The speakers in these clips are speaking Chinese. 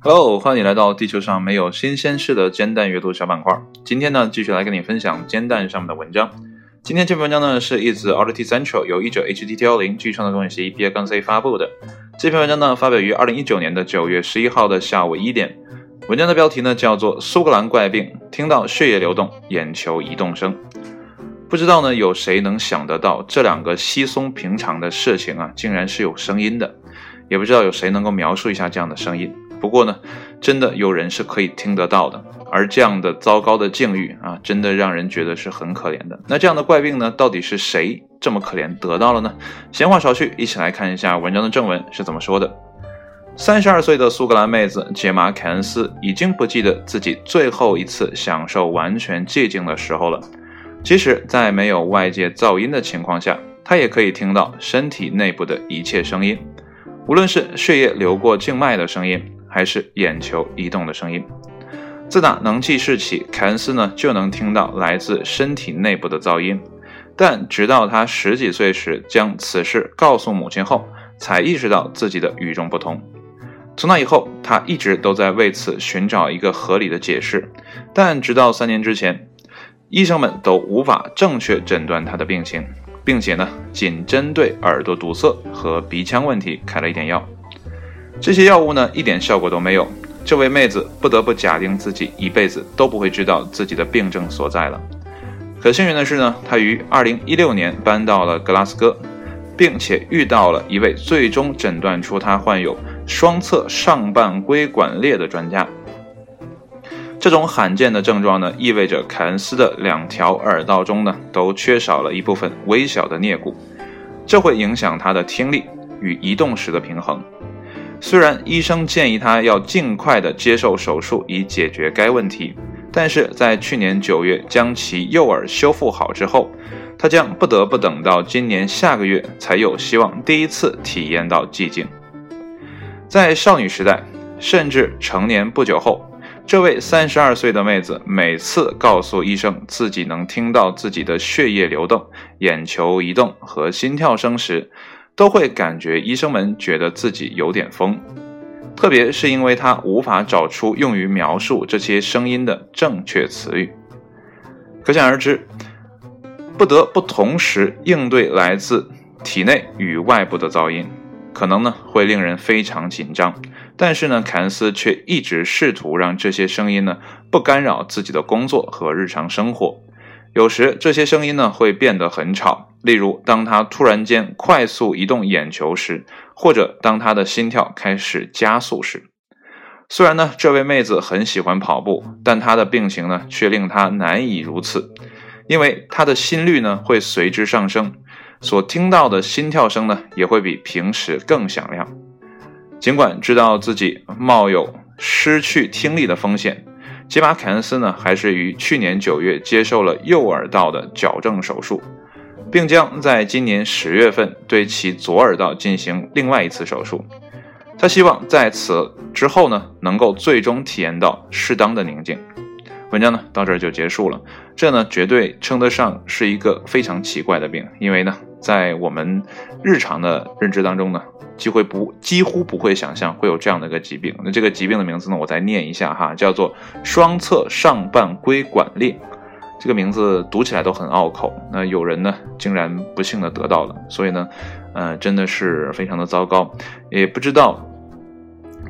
Hello，欢迎你来到地球上没有新鲜事的煎蛋阅读小板块。今天呢，继续来跟你分享煎蛋上面的文章。今天这篇文章呢，是一自 Audit Central 由译者 HTT 幺零据创作中心 B 杠 C 发布的。这篇文章呢，发表于二零一九年的九月十一号的下午一点。文章的标题呢，叫做《苏格兰怪病》，听到血液流动，眼球移动声。不知道呢，有谁能想得到这两个稀松平常的事情啊，竟然是有声音的？也不知道有谁能够描述一下这样的声音。不过呢，真的有人是可以听得到的。而这样的糟糕的境遇啊，真的让人觉得是很可怜的。那这样的怪病呢，到底是谁这么可怜得到了呢？闲话少叙，一起来看一下文章的正文是怎么说的。三十二岁的苏格兰妹子杰玛·凯恩斯已经不记得自己最后一次享受完全寂静的时候了。即使在没有外界噪音的情况下，他也可以听到身体内部的一切声音，无论是血液流过静脉的声音，还是眼球移动的声音。自打能记事起，凯恩斯呢就能听到来自身体内部的噪音，但直到他十几岁时将此事告诉母亲后，才意识到自己的与众不同。从那以后，他一直都在为此寻找一个合理的解释，但直到三年之前，医生们都无法正确诊断他的病情，并且呢，仅针对耳朵堵塞和鼻腔问题开了一点药，这些药物呢一点效果都没有。这位妹子不得不假定自己一辈子都不会知道自己的病症所在了。可幸运的是呢，她于2016年搬到了格拉斯哥，并且遇到了一位最终诊断出她患有双侧上半规管裂的专家。这种罕见的症状呢，意味着凯恩斯的两条耳道中呢都缺少了一部分微小的颞骨，这会影响他的听力与移动时的平衡。虽然医生建议他要尽快的接受手术以解决该问题，但是在去年九月将其右耳修复好之后，他将不得不等到今年下个月才有希望第一次体验到寂静。在少女时代，甚至成年不久后，这位三十二岁的妹子每次告诉医生自己能听到自己的血液流动、眼球移动和心跳声时，都会感觉医生们觉得自己有点疯，特别是因为她无法找出用于描述这些声音的正确词语。可想而知，不得不同时应对来自体内与外部的噪音，可能呢会令人非常紧张。但是呢，凯恩斯却一直试图让这些声音呢不干扰自己的工作和日常生活。有时这些声音呢会变得很吵，例如当他突然间快速移动眼球时，或者当他的心跳开始加速时。虽然呢这位妹子很喜欢跑步，但她的病情呢却令她难以如此，因为她的心率呢会随之上升，所听到的心跳声呢也会比平时更响亮。尽管知道自己冒有失去听力的风险。杰玛·凯恩斯呢，还是于去年九月接受了右耳道的矫正手术，并将在今年十月份对其左耳道进行另外一次手术。他希望在此之后呢，能够最终体验到适当的宁静。文章呢到这儿就结束了。这呢绝对称得上是一个非常奇怪的病，因为呢，在我们日常的认知当中呢。几乎不几乎不会想象会有这样的一个疾病。那这个疾病的名字呢？我再念一下哈，叫做双侧上半规管裂。这个名字读起来都很拗口。那有人呢，竟然不幸的得到了。所以呢，呃，真的是非常的糟糕。也不知道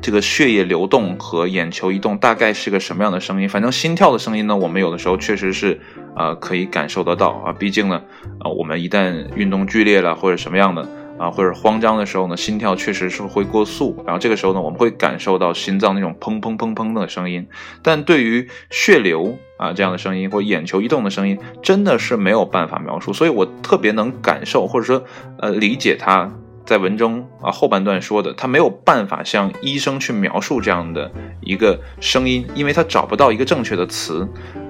这个血液流动和眼球移动大概是个什么样的声音。反正心跳的声音呢，我们有的时候确实是呃可以感受得到啊。毕竟呢，呃，我们一旦运动剧烈了或者什么样的。啊，或者慌张的时候呢，心跳确实是会过速，然后这个时候呢，我们会感受到心脏那种砰砰砰砰的声音。但对于血流啊这样的声音或眼球移动的声音，真的是没有办法描述。所以我特别能感受或者说呃理解它在文中啊后半段说的，他没有办法向医生去描述这样的一个声音，因为他找不到一个正确的词。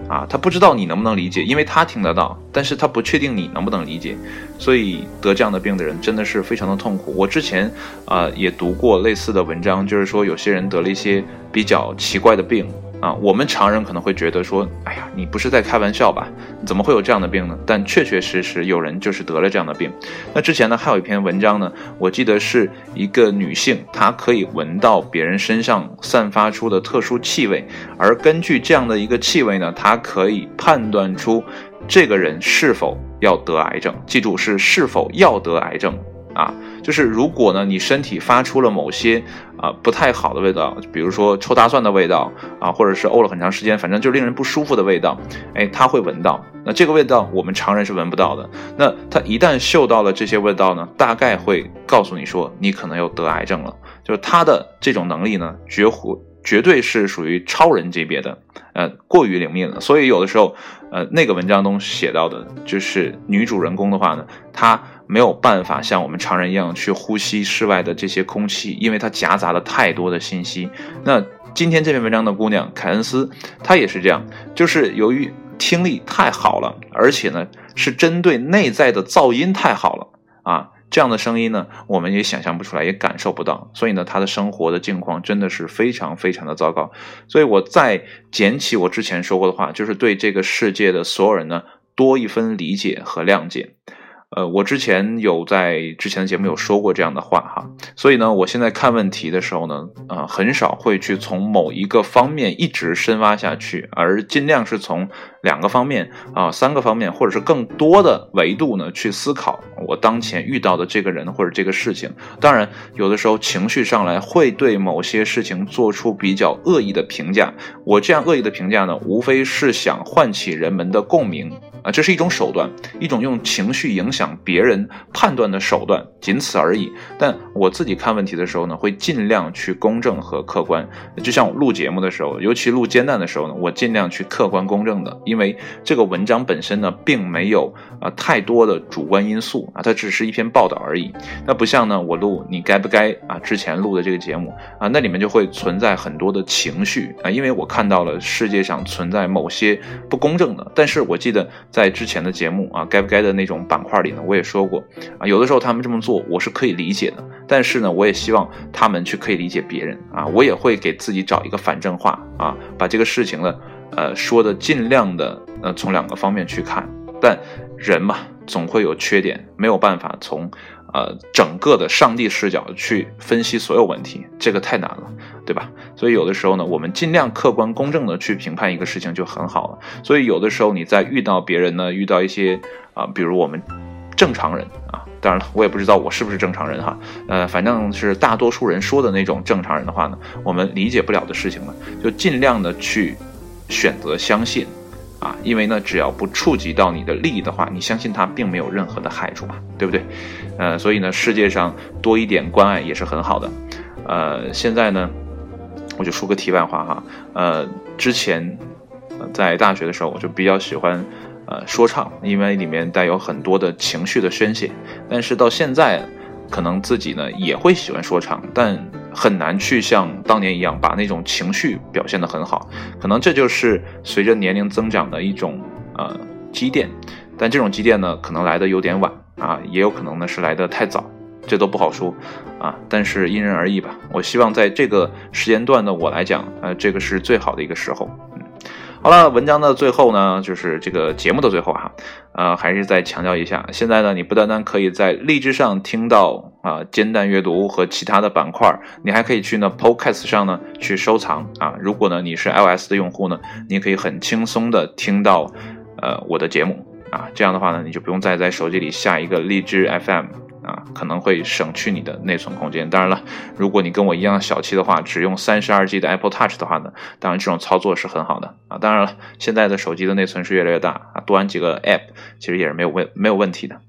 啊，他不知道你能不能理解，因为他听得到，但是他不确定你能不能理解，所以得这样的病的人真的是非常的痛苦。我之前啊也读过类似的文章，就是说有些人得了一些比较奇怪的病啊，我们常人可能会觉得说，哎呀，你不是在开玩笑吧？怎么会有这样的病呢？但确确实实有人就是得了这样的病。那之前呢，还有一篇文章呢，我记得是一个女性，她可以闻到别人身上散发出的特殊气味，而根据这样的一个气味呢，她可以判断出这个人是否要得癌症。记住，是是否要得癌症。啊，就是如果呢，你身体发出了某些啊不太好的味道，比如说臭大蒜的味道啊，或者是呕了很长时间，反正就令人不舒服的味道，哎，他会闻到。那这个味道我们常人是闻不到的。那他一旦嗅到了这些味道呢，大概会告诉你说你可能又得癌症了。就是他的这种能力呢，绝乎绝对是属于超人级别的，呃，过于灵敏了。所以有的时候，呃，那个文章中写到的就是女主人公的话呢，她。没有办法像我们常人一样去呼吸室外的这些空气，因为它夹杂了太多的信息。那今天这篇文章的姑娘凯恩斯，她也是这样，就是由于听力太好了，而且呢是针对内在的噪音太好了啊，这样的声音呢我们也想象不出来，也感受不到。所以呢，她的生活的境况真的是非常非常的糟糕。所以我再捡起我之前说过的话，就是对这个世界的所有人呢多一分理解和谅解。呃，我之前有在之前的节目有说过这样的话哈，所以呢，我现在看问题的时候呢，呃，很少会去从某一个方面一直深挖下去，而尽量是从两个方面啊、三个方面，或者是更多的维度呢去思考我当前遇到的这个人或者这个事情。当然，有的时候情绪上来会对某些事情做出比较恶意的评价，我这样恶意的评价呢，无非是想唤起人们的共鸣。啊，这是一种手段，一种用情绪影响别人判断的手段，仅此而已。但我自己看问题的时候呢，会尽量去公正和客观。就像我录节目的时候，尤其录煎蛋的时候呢，我尽量去客观公正的，因为这个文章本身呢，并没有啊太多的主观因素啊，它只是一篇报道而已。那不像呢，我录你该不该啊之前录的这个节目啊，那里面就会存在很多的情绪啊，因为我看到了世界上存在某些不公正的。但是我记得。在之前的节目啊，该不该的那种板块里呢，我也说过啊，有的时候他们这么做我是可以理解的，但是呢，我也希望他们去可以理解别人啊，我也会给自己找一个反正话啊，把这个事情呢，呃，说的尽量的呃从两个方面去看，但人嘛，总会有缺点，没有办法从。呃，整个的上帝视角去分析所有问题，这个太难了，对吧？所以有的时候呢，我们尽量客观公正的去评判一个事情就很好了。所以有的时候你在遇到别人呢，遇到一些啊，比如我们正常人啊，当然了，我也不知道我是不是正常人哈，呃，反正是大多数人说的那种正常人的话呢，我们理解不了的事情呢，就尽量的去选择相信。啊，因为呢，只要不触及到你的利益的话，你相信它并没有任何的害处嘛，对不对？呃，所以呢，世界上多一点关爱也是很好的。呃，现在呢，我就说个题外话哈，呃，之前在大学的时候，我就比较喜欢呃说唱，因为里面带有很多的情绪的宣泄，但是到现在。可能自己呢也会喜欢说唱，但很难去像当年一样把那种情绪表现得很好。可能这就是随着年龄增长的一种呃积淀，但这种积淀呢可能来的有点晚啊，也有可能呢是来的太早，这都不好说啊。但是因人而异吧。我希望在这个时间段的我来讲，呃，这个是最好的一个时候。好了，文章的最后呢，就是这个节目的最后哈，呃，还是再强调一下，现在呢，你不单单可以在荔枝上听到啊煎蛋阅读和其他的板块，你还可以去呢 Podcast 上呢去收藏啊。如果呢你是 iOS 的用户呢，你可以很轻松的听到呃我的节目啊，这样的话呢，你就不用再在手机里下一个荔枝 FM。啊，可能会省去你的内存空间。当然了，如果你跟我一样小气的话，只用三十二 G 的 Apple Touch 的话呢，当然这种操作是很好的啊。当然了，现在的手机的内存是越来越大啊，多安几个 App 其实也是没有问没有问题的。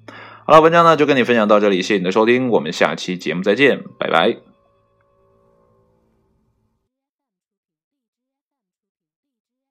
好了，文章呢就跟你分享到这里，谢谢你的收听，我们下期节目再见，拜拜。